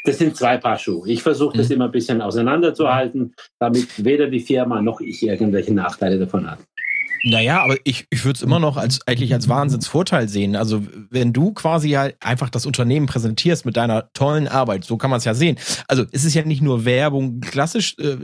das sind zwei Paar Schuhe. Ich versuche das mhm. immer ein bisschen auseinanderzuhalten, damit weder die Firma noch ich irgendwelche Nachteile davon habe. Naja, aber ich, ich würde es immer noch als eigentlich als Wahnsinnsvorteil sehen. Also wenn du quasi ja einfach das Unternehmen präsentierst mit deiner tollen Arbeit, so kann man es ja sehen. Also es ist ja nicht nur Werbung klassisch, äh,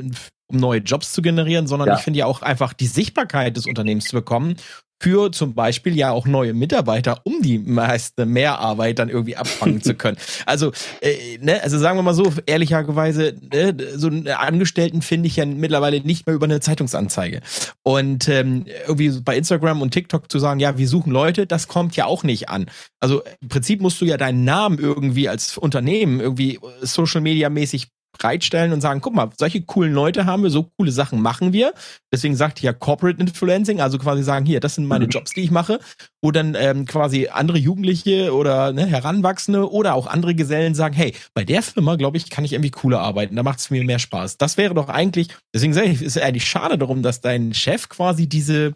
um neue Jobs zu generieren, sondern ja. ich finde ja auch einfach die Sichtbarkeit des Unternehmens zu bekommen für zum Beispiel ja auch neue Mitarbeiter, um die meiste Mehrarbeit dann irgendwie abfangen zu können. <laughs> Also, äh, ne, also sagen wir mal so, ehrlicherweise, ne, so einen Angestellten finde ich ja mittlerweile nicht mehr über eine Zeitungsanzeige. Und ähm, irgendwie bei Instagram und TikTok zu sagen, ja, wir suchen Leute, das kommt ja auch nicht an. Also im Prinzip musst du ja deinen Namen irgendwie als Unternehmen irgendwie Social Media mäßig bereitstellen und sagen, guck mal, solche coolen Leute haben wir, so coole Sachen machen wir. Deswegen sagt ja Corporate Influencing, also quasi sagen, hier, das sind meine mhm. Jobs, die ich mache. Wo dann ähm, quasi andere Jugendliche oder ne, Heranwachsende oder auch andere Gesellen sagen, hey, bei der Firma, glaube ich, kann ich irgendwie cooler arbeiten, da macht es mir mehr Spaß. Das wäre doch eigentlich, deswegen sage ich, ist eigentlich schade darum, dass dein Chef quasi diese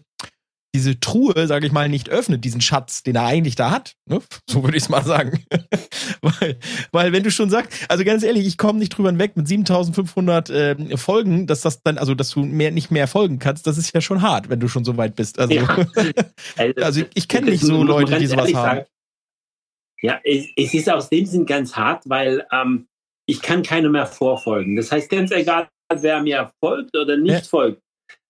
diese Truhe, sage ich mal, nicht öffnet, diesen Schatz, den er eigentlich da hat. Ne? <laughs> So würde ich es mal sagen. <laughs> weil, weil wenn du schon sagst, also ganz ehrlich, ich komme nicht drüber hinweg mit 7500 äh, Folgen, dass das dann, also dass du mehr nicht mehr folgen kannst, das ist ja schon hart, wenn du schon so weit bist. Also, ja. <laughs> also ich kenne nicht so Leute, die sowas haben. Sagen, ja, es, es, ist aus dem Sinn ganz hart, weil ähm, ich kann keiner mehr vorfolgen. Das heißt, ganz egal, wer mir folgt oder nicht ja. folgt,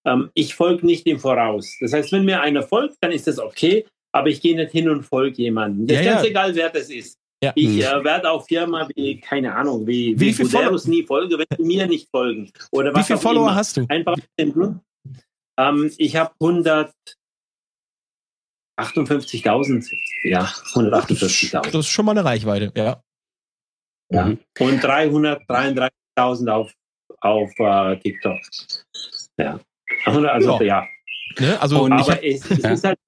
ähm, ich folge nicht im Voraus. Das heißt, wenn mir einer folgt, dann ist das okay, aber ich gehe nicht hin und folge jemandem. Das ja, ist ganz ja. egal, wer das ist. Ja. Ich hm. äh, werde auch Firma wie, keine Ahnung, wie, wie, wie Buderus nie folge, wenn die mir nicht folgen. Oder was wie viele Follower immer. hast du? Einfach den Grund. Ähm, ich habe 158.000. Ja, 148.000. Das ist schon mal eine Reichweite, ja. ja. Mhm. Und 333.000 auf, auf uh, TikTok. Ja. Also, ja. ja. Ne? Also, und aber hab, es, es ja. ist halt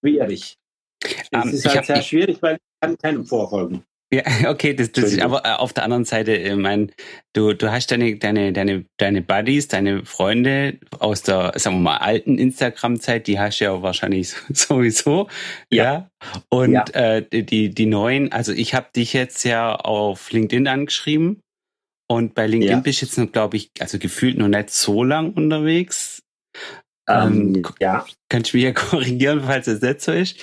schwierig. Es um, ähm, ist halt sehr schwierig, weil ich kann keinem vorfolgen. Ja, <laughs> okay, das, das ist aber äh, auf der anderen Seite, ich meine, du, du hast deine, deine, deine, deine Buddies, deine Freunde aus der, sagen wir mal, alten Instagram-Zeit, die hast du ja wahrscheinlich <laughs> sowieso. Ja. ja. Und ja. Äh, die, die neuen, also ich habe dich jetzt ja auf LinkedIn angeschrieben und bei LinkedIn ja. bist du jetzt, glaube ich, also gefühlt noch nicht so lang unterwegs. Ähm, ähm, ja. Kannst du mich ja <laughs> korrigieren, falls es nicht so ist.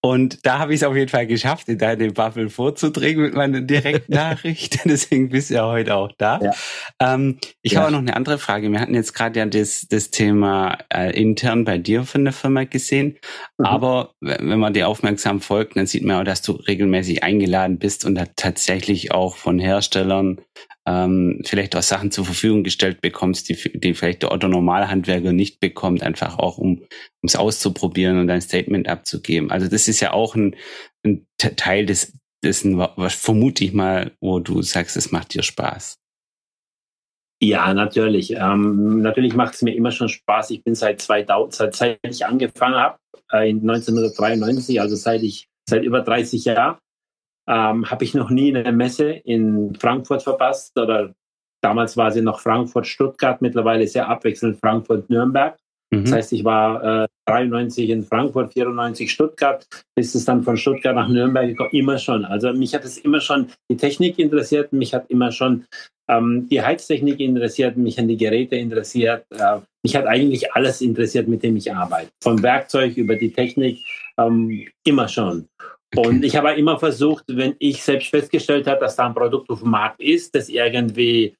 Und da habe ich es auf jeden Fall geschafft, in deine Bubble vorzudringen mit meiner Direktnachricht. <laughs> Deswegen bist du ja heute auch da. Ja. Ähm, ich ja. habe auch noch eine andere Frage. Wir hatten jetzt gerade ja das, das Thema äh, intern bei dir von der Firma gesehen. Mhm. Aber wenn man dir aufmerksam folgt, dann sieht man auch, dass du regelmäßig eingeladen bist und da tatsächlich auch von Herstellern ähm, vielleicht auch Sachen zur Verfügung gestellt bekommst, die, die vielleicht der Otto Normalhandwerker nicht bekommt, einfach auch um es auszuprobieren und ein Statement abzugeben. Also das ist ja auch ein, ein Teil des dessen, was vermute ich mal, wo du sagst, es macht dir Spaß. Ja, natürlich. Ähm, natürlich macht es mir immer schon Spaß. Ich bin seit 2000, seit, ich angefangen habe, äh, in 1993, also seit ich seit über 30 Jahren, ähm, habe ich noch nie eine Messe in Frankfurt verpasst oder damals war sie noch Frankfurt-Stuttgart, mittlerweile sehr abwechselnd Frankfurt-Nürnberg. Mhm. Das heißt, ich war äh, 93 in Frankfurt, 94 Stuttgart, bis es dann von Stuttgart nach Nürnberg gekommen, immer schon. Also mich hat es immer schon die Technik interessiert, mich hat immer schon ähm, die Heiztechnik interessiert, mich an die Geräte interessiert. Äh, mich hat eigentlich alles interessiert, mit dem ich arbeite. Vom Werkzeug über die Technik, ähm, immer schon. Und ich habe immer versucht, wenn ich selbst festgestellt habe, dass da ein Produkt auf dem Markt ist, das irgendwie,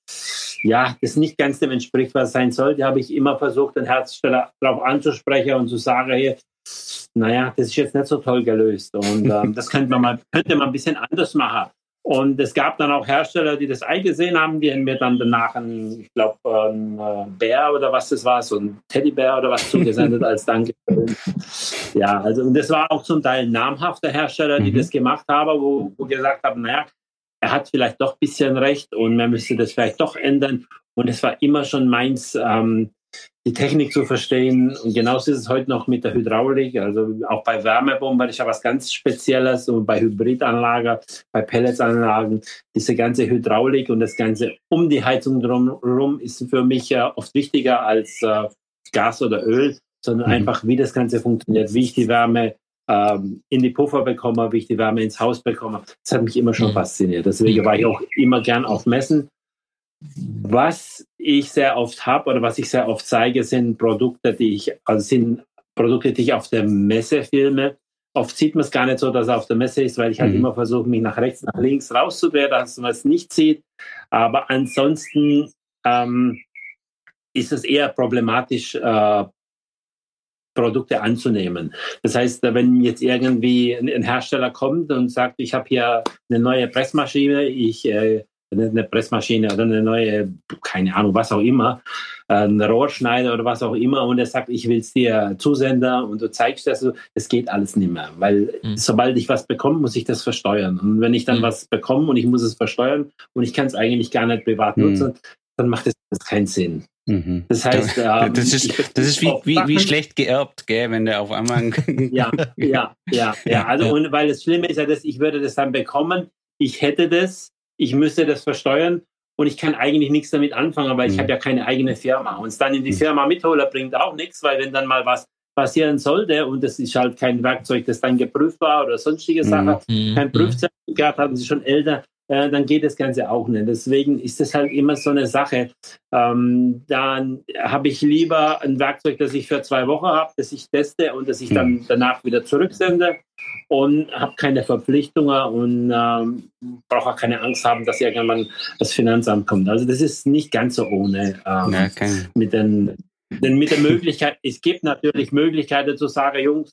ja, das nicht ganz dem entspricht, was sein sollte, habe ich immer versucht, den Hersteller darauf anzusprechen und zu sagen, hey, naja, das ist jetzt nicht so toll gelöst und ähm, <laughs> das könnte man mal, könnte man ein bisschen anders machen. Und es gab dann auch Hersteller, die das eingesehen haben, die haben mir dann danach einen, ich glaube, ein äh, Bär oder was das war, so ein Teddybär oder was zugesendet <laughs> als Dankeschön. Ja, also und das war auch zum Teil namhafte Hersteller, die mhm. das gemacht haben, wo, wo gesagt haben, naja, er hat vielleicht doch ein bisschen recht und man müsste das vielleicht doch ändern. Und es war immer schon meins, ähm, die Technik zu verstehen. Und genauso ist es heute noch mit der Hydraulik. Also auch bei Wärmebomben ist ja was ganz Spezielles und bei Hybridanlagen, bei Pelletsanlagen. Diese ganze Hydraulik und das Ganze um die Heizung drumherum ist für mich ja oft wichtiger als äh, Gas oder Öl, sondern mhm. einfach, wie das Ganze funktioniert, wie ich die Wärme ähm, in die Puffer bekomme, wie ich die Wärme ins Haus bekomme. Das hat mich immer schon mhm. fasziniert. Deswegen war ich auch immer gern auf Messen. Was ich sehr oft habe oder was ich sehr oft zeige, sind Produkte, die ich, also sind Produkte, die ich auf der Messe filme. Oft sieht man es gar nicht so, dass er auf der Messe ist, weil ich halt mhm. immer versuche, mich nach rechts, nach links rauszudrehen, dass man es nicht sieht. Aber ansonsten ähm, ist es eher problematisch, äh, Produkte anzunehmen. Das heißt, wenn jetzt irgendwie ein Hersteller kommt und sagt, ich habe hier eine neue Pressmaschine, ich äh, eine Pressmaschine oder eine neue, keine Ahnung, was auch immer, ein Rohrschneider oder was auch immer und er sagt, ich will es dir zusenden und du zeigst das, das geht alles nicht mehr, weil mhm. sobald ich was bekomme, muss ich das versteuern und wenn ich dann mhm. was bekomme und ich muss es versteuern und ich kann es eigentlich gar nicht privat mhm. nutzen, dann macht das keinen Sinn. Mhm. Das heißt, <laughs> ähm, das ist, das ist wie, wie, wie schlecht geerbt, gell, wenn der auf einmal. <laughs> ja, ja, ja, <laughs> ja. Also, und weil das Schlimme ist ja, dass ich würde das dann bekommen, ich hätte das, ich müsste das versteuern und ich kann eigentlich nichts damit anfangen, aber ich mhm. habe ja keine eigene Firma. Und es dann in die mhm. Firma mithole bringt auch nichts, weil wenn dann mal was passieren sollte und das ist halt kein Werkzeug, das dann geprüft war oder sonstige mhm. Sachen, mhm. kein Prüfzertifikat, haben sie schon älter, äh, dann geht das Ganze auch nicht. Deswegen ist das halt immer so eine Sache. Ähm, dann habe ich lieber ein Werkzeug, das ich für zwei Wochen habe, das ich teste und das ich dann mhm. danach wieder zurücksende und habe keine Verpflichtungen und ähm, brauche auch keine Angst haben, dass irgendwann das Finanzamt kommt. Also das ist nicht ganz so ohne ähm, ja, mit den denn mit der <laughs> Möglichkeit, es gibt natürlich Möglichkeiten zu sagen, Jungs,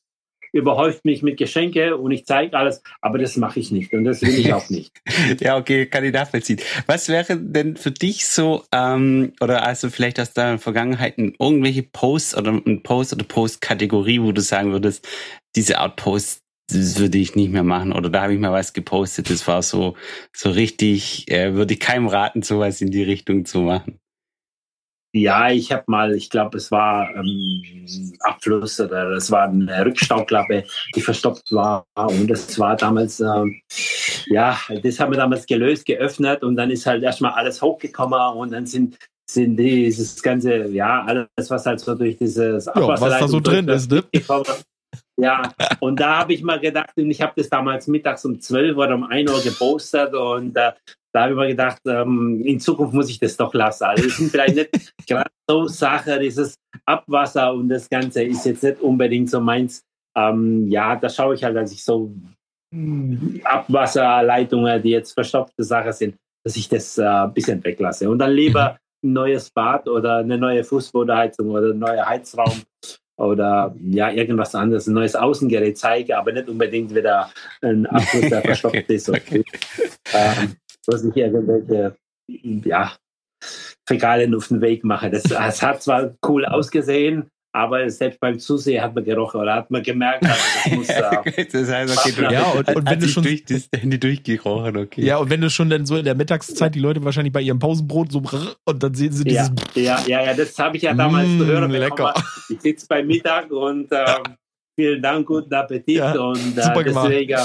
überhäuft mich mit Geschenke und ich zeige alles, aber das mache ich nicht und das will ich auch nicht. <laughs> ja, okay, kann ich nachvollziehen. Was wäre denn für dich so, ähm, oder also vielleicht aus deiner Vergangenheit irgendwelche Posts oder ein Post oder Post-Kategorie, wo du sagen würdest, diese Art Post, das würde ich nicht mehr machen oder da habe ich mal was gepostet, das war so, so richtig, äh, würde ich keinem raten, sowas in die Richtung zu machen. Ja, ich habe mal, ich glaube, es war ähm, Abfluss oder es war eine Rückstauklappe, die verstopft war. Und das war damals, ähm, ja, das haben wir damals gelöst, geöffnet und dann ist halt erstmal alles hochgekommen und dann sind sind dieses ganze, ja, alles, was halt so durch dieses Abwasser ja, was da so drin ist, ne? Ja, und da habe ich mal gedacht, und ich habe das damals mittags um 12 oder um 1 Uhr gepostet und äh, da habe ich mir gedacht, ähm, in Zukunft muss ich das doch lassen. Also es sind vielleicht nicht <laughs> gerade so Sachen, dieses Abwasser und das Ganze ist jetzt nicht unbedingt so meins. Ähm, ja, da schaue ich halt, dass ich so Abwasserleitungen, die jetzt verstopfte Sachen sind, dass ich das äh, ein bisschen weglasse. Und dann lieber mhm. ein neues Bad oder eine neue Fußbodenheizung oder ein neuer Heizraum oder ja, irgendwas anderes, ein neues Außengerät zeige, aber nicht unbedingt wieder ein Abfluss, der <laughs> verstopft ist. Okay. Ähm, was ich irgendwelche, ja, Fäkalien auf den Weg mache. Das, das hat zwar cool ausgesehen, aber selbst beim Zusehen hat man gerochen oder hat man gemerkt, also das muss <laughs> da. das heißt, okay, du, ja, und, und wenn du schon durch das Handy durchgerochen, okay. Ja, und wenn du schon dann so in der Mittagszeit die Leute wahrscheinlich bei ihrem Pausenbrot so und dann sehen sie dieses. Ja, ja, ja, ja das habe ich ja damals mmh, gehört. Lecker. Ich sitze beim Mittag und ähm, vielen Dank, guten Appetit ja, und äh, deswegen.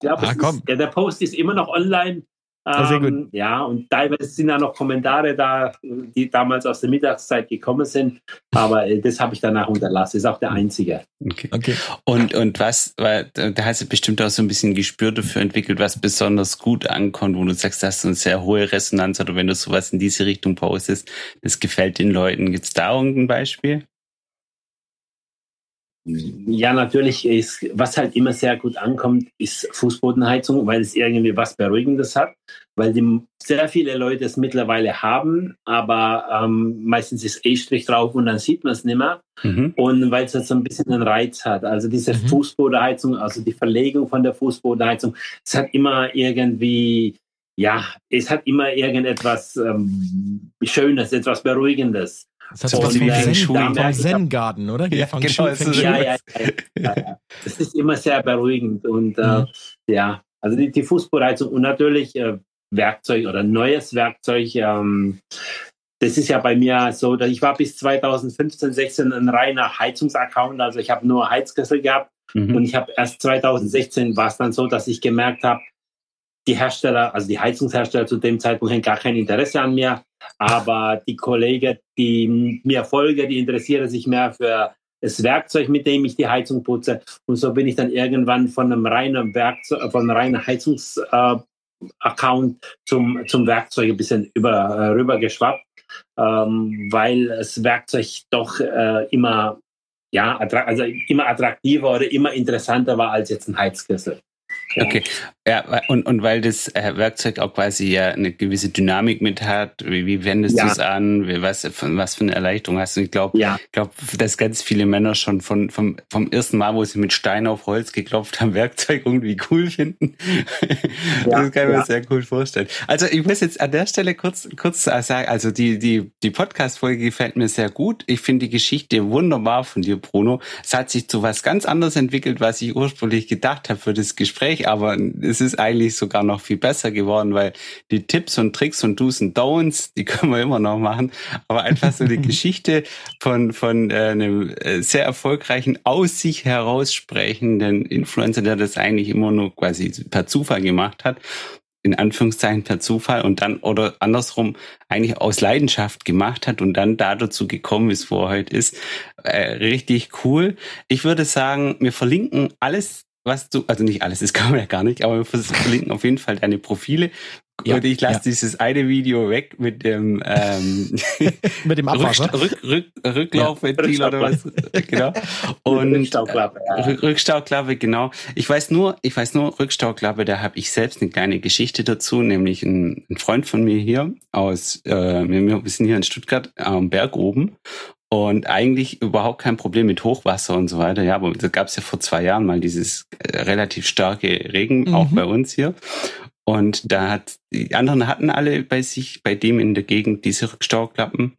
Ja, ah, ist, ja, der Post ist immer noch online. Sehr gut. Ähm, ja, und teilweise sind da noch Kommentare da, die damals aus der Mittagszeit gekommen sind. Aber äh, das habe ich danach unterlassen. Ist auch der einzige. Okay. okay. Und, und was, weil da hast du bestimmt auch so ein bisschen Gespür dafür entwickelt, was besonders gut ankommt, wo du sagst, das ist eine sehr hohe Resonanz oder wenn du sowas in diese Richtung postest, das gefällt den Leuten. Gibt es da irgendein Beispiel? Ja, natürlich ist, was halt immer sehr gut ankommt, ist Fußbodenheizung, weil es irgendwie was Beruhigendes hat, weil die, sehr viele Leute es mittlerweile haben, aber ähm, meistens ist E-Strich drauf und dann sieht man es nicht mehr. Mhm. Und weil es halt so ein bisschen einen Reiz hat. Also diese mhm. Fußbodenheizung, also die Verlegung von der Fußbodenheizung, es hat immer irgendwie, ja, es hat immer irgendetwas ähm, Schönes, etwas Beruhigendes. Das heißt, was wie Zen, Zen, Zen-Garten, oder? Ja, genau, <laughs> ja, ja, ja, ja, Das ist immer sehr beruhigend. Und äh, mhm. ja, also die, die Fußbereizung und natürlich äh, Werkzeug oder neues Werkzeug. Ähm, das ist ja bei mir so, dass ich war bis 2015, 16 ein reiner Heizungsaccount. Also ich habe nur Heizkessel gehabt. Mhm. Und ich habe erst 2016 war es dann so, dass ich gemerkt habe, die Hersteller, also die Heizungshersteller zu dem Zeitpunkt gar kein Interesse an mir. Aber die Kollegen, die mir folgen, die interessieren sich mehr für das Werkzeug, mit dem ich die Heizung putze. Und so bin ich dann irgendwann von einem reinen Werkzeug, von reinen Heizungs- Account zum, zum Werkzeug ein bisschen über, äh, rüber geschwappt, ähm, weil das Werkzeug doch äh, immer, ja, also immer attraktiver oder immer interessanter war als jetzt ein Heizkessel. Okay, ja, und, und weil das äh, Werkzeug auch quasi ja eine gewisse Dynamik mit hat, wie, wie wendest ja. du es an, was, was für eine Erleichterung hast du? Ich glaube, ja. glaub, dass ganz viele Männer schon von, vom, vom ersten Mal, wo sie mit Stein auf Holz geklopft haben, <laughs> Werkzeug irgendwie cool finden. Ja, das kann ich mir sehr cool vorstellen. Also ich muss jetzt an der Stelle kurz, kurz sagen, also die, die, die Podcast-Folge gefällt mir sehr gut. Ich finde die Geschichte wunderbar von dir, Bruno. Es hat sich zu was ganz anderes entwickelt, was ich ursprünglich gedacht habe für das Gespräch, aber es es ist eigentlich sogar noch viel besser geworden, weil die Tipps und Tricks und Do's und Don'ts, die <laughs> können wir immer noch machen. Aber einfach so die <laughs> Geschichte von, von äh, einem äh, sehr erfolgreichen, aus sich heraussprechenden Influencer, der das eigentlich immer nur quasi per Zufall gemacht hat in Anführungszeichen per Zufall und dann oder andersrum eigentlich aus Leidenschaft gemacht hat und dann da dazu gekommen ist, wo er heute ist. Äh, richtig cool. Ich würde sagen, wir verlinken alles was du, also nicht alles, das <laughs> kann man ja gar nicht, aber wir verlinken auf jeden Fall deine Profile. Ja, und ich lasse ja. dieses eine Video weg mit dem ähm, <laughs> mit dem <laughs> Abwasser. Rück, Rück, Rücklaufventil ja, oder was. genau. Und Rückstauklappe, ja. Rückstauklappe, genau. Ich weiß nur, ich weiß nur, Rückstauklappe, da habe ich selbst eine kleine Geschichte dazu, nämlich ein, ein Freund von mir hier aus, äh, wir sind hier in Stuttgart am Berg oben und eigentlich überhaupt kein Problem mit Hochwasser und so weiter. Ja, aber da gab es ja vor zwei Jahren mal dieses äh, relativ starke Regen, mhm. auch bei uns hier. Und da hat die anderen hatten alle bei sich, bei dem in der Gegend diese Rückstauklappen.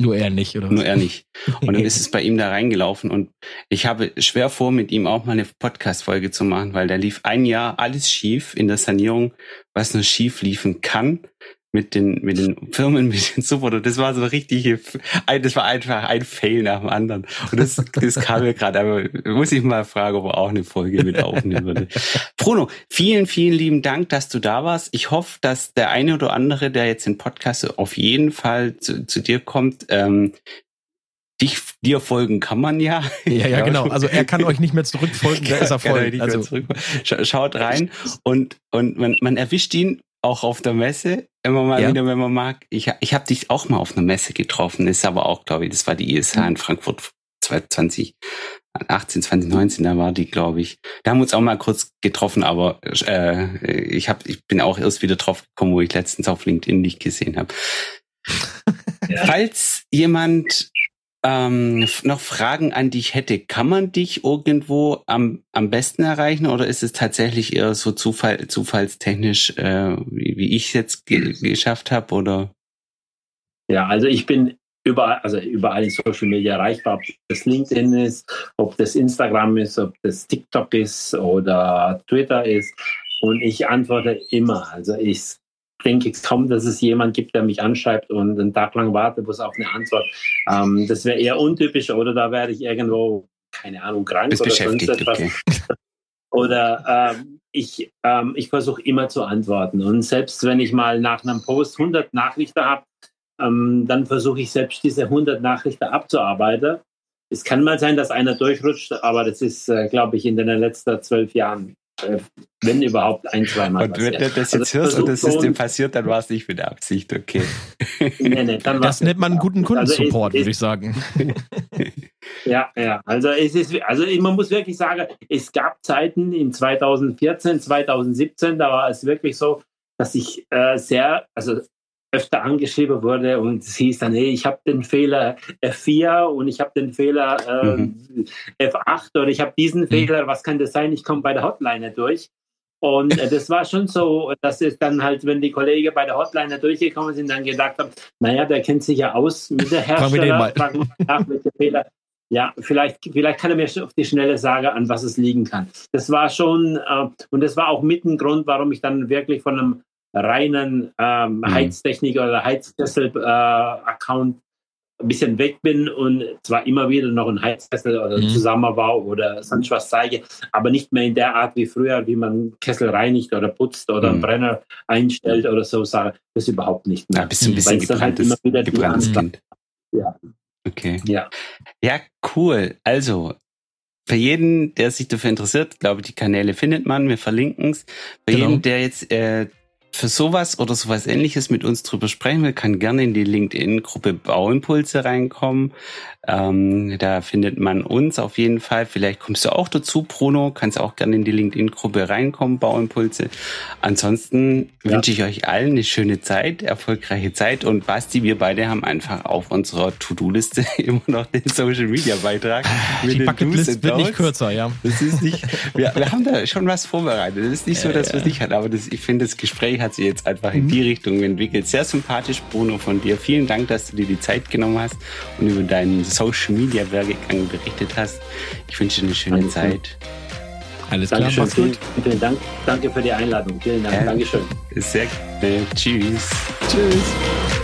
Nur er nicht, oder? Nur er nicht. Und dann ist es bei ihm da reingelaufen. Und ich habe schwer vor, mit ihm auch mal eine Podcast-Folge zu machen, weil da lief ein Jahr alles schief in der Sanierung, was nur schief liefen kann mit den, mit den Firmen, <laughs> mit den Super. Das war so richtig, das war einfach ein Fail nach dem anderen. Und das, das kam mir gerade, aber muss ich mal fragen, ob er auch eine Folge mit aufnehmen würde. <laughs> Bruno, vielen, vielen lieben Dank, dass du da warst. Ich hoffe, dass der eine oder andere, der jetzt in Podcast auf jeden Fall zu, zu dir kommt, ähm, dich, dir folgen kann man ja. Ja, ja, <laughs> genau. Also er kann euch nicht mehr zurückfolgen, da ist er voll. Also schaut rein und und man, man erwischt ihn auch auf der Messe, immer mal ja. wieder, wenn man mag. Ich, ich habe dich auch mal auf einer Messe getroffen, ist aber auch, glaube ich, das war die ISH in Frankfurt 2018, 2019, da war die, glaube ich. Da haben wir uns auch mal kurz getroffen, aber äh, ich, hab, ich bin auch erst wieder drauf gekommen, wo ich letztens auf LinkedIn dich gesehen habe. Ja. <laughs> Falls jemand ähm, noch Fragen an dich hätte, kann man dich irgendwo am, am besten erreichen oder ist es tatsächlich eher so Zufall, zufallstechnisch, äh, wie, wie ich es jetzt ge geschafft habe? Oder? Ja, also ich bin überall, also überall in Social Media erreichbar, ob das LinkedIn ist, ob das Instagram ist, ob das TikTok ist oder Twitter ist. Und ich antworte immer. Also ich denke kaum, dass es jemand gibt, der mich anschreibt und einen Tag lang wartet, bloß auf eine Antwort. Ähm, das wäre eher untypisch oder da werde ich irgendwo, keine Ahnung, krank Bist oder sonst etwas. Okay. <laughs> Oder ähm, ich, ähm, ich versuche immer zu antworten. Und selbst wenn ich mal nach einem Post 100 Nachrichten habe, ähm, dann versuche ich selbst diese 100 Nachrichten abzuarbeiten. Es kann mal sein, dass einer durchrutscht, aber das ist, äh, glaube ich, in den letzten zwölf Jahren wenn überhaupt ein, zweimal. Und wenn du das jetzt also, hörst und das ist dir passiert, dann war es nicht mit der Absicht, okay. nee, nee, das nennt man einen guten Kundensupport, also würde ich sagen. <laughs> ja, ja. Also es ist, also man muss wirklich sagen, es gab Zeiten in 2014, 2017, da war es wirklich so, dass ich äh, sehr, also öfter angeschrieben wurde und es hieß dann, hey, ich habe den Fehler F4 und ich habe den Fehler äh, mhm. F8 oder ich habe diesen mhm. Fehler, was kann das sein? Ich komme bei der Hotline durch. Und äh, das war schon so, dass es dann halt, wenn die Kollegen bei der Hotline durchgekommen sind, dann gedacht haben, naja, der kennt sich ja aus mit der Hersteller, fragen wir nach, welche Fehler. Ja, vielleicht, vielleicht kann er mir auf die schnelle sagen, an was es liegen kann. Das war schon, äh, und das war auch mit ein Grund, warum ich dann wirklich von einem reinen ähm, mhm. Heiztechniker oder Heizkessel-Account äh, ein bisschen weg bin und zwar immer wieder noch ein Heizkessel oder mhm. Zusammenbau oder sonst was zeige, aber nicht mehr in der Art wie früher, wie man Kessel reinigt oder putzt oder mhm. einen Brenner einstellt oder so, sage das überhaupt nicht mehr. Ja, bist ein bisschen gebranntes, halt immer wieder gebranntes Kind. Ja. Okay. Ja. Ja, cool. Also, für jeden, der sich dafür interessiert, glaube ich, die Kanäle findet man. Wir verlinken es. Für genau. jeden, der jetzt äh, für sowas oder sowas ähnliches mit uns drüber sprechen will, kann gerne in die LinkedIn-Gruppe Bauimpulse reinkommen. Ähm, da findet man uns auf jeden Fall. Vielleicht kommst du auch dazu, Bruno. Kannst auch gerne in die LinkedIn-Gruppe reinkommen, Bauimpulse. Ansonsten ja. wünsche ich euch allen eine schöne Zeit, erfolgreiche Zeit. Und Basti, wir beide haben einfach auf unserer To-Do-Liste <laughs> immer noch den Social-Media-Beitrag. Die Bucketlist wird nicht kürzer, ja. Das ist nicht, wir, wir haben da schon was vorbereitet. Es ist nicht so, dass wir es nicht hatten. Aber das, ich finde, das Gespräch hat sich jetzt einfach in die mhm. Richtung entwickelt. Sehr sympathisch, Bruno, von dir. Vielen Dank, dass du dir die Zeit genommen hast und über deinen Social Media Werdegang berichtet hast. Ich wünsche dir eine schöne Danke. Zeit. Alles klar, Dankeschön. mach's gut. Vielen, vielen Dank. Danke für die Einladung. Vielen Dank. Ja, Dankeschön. Sehr gerne. Tschüss. Tschüss.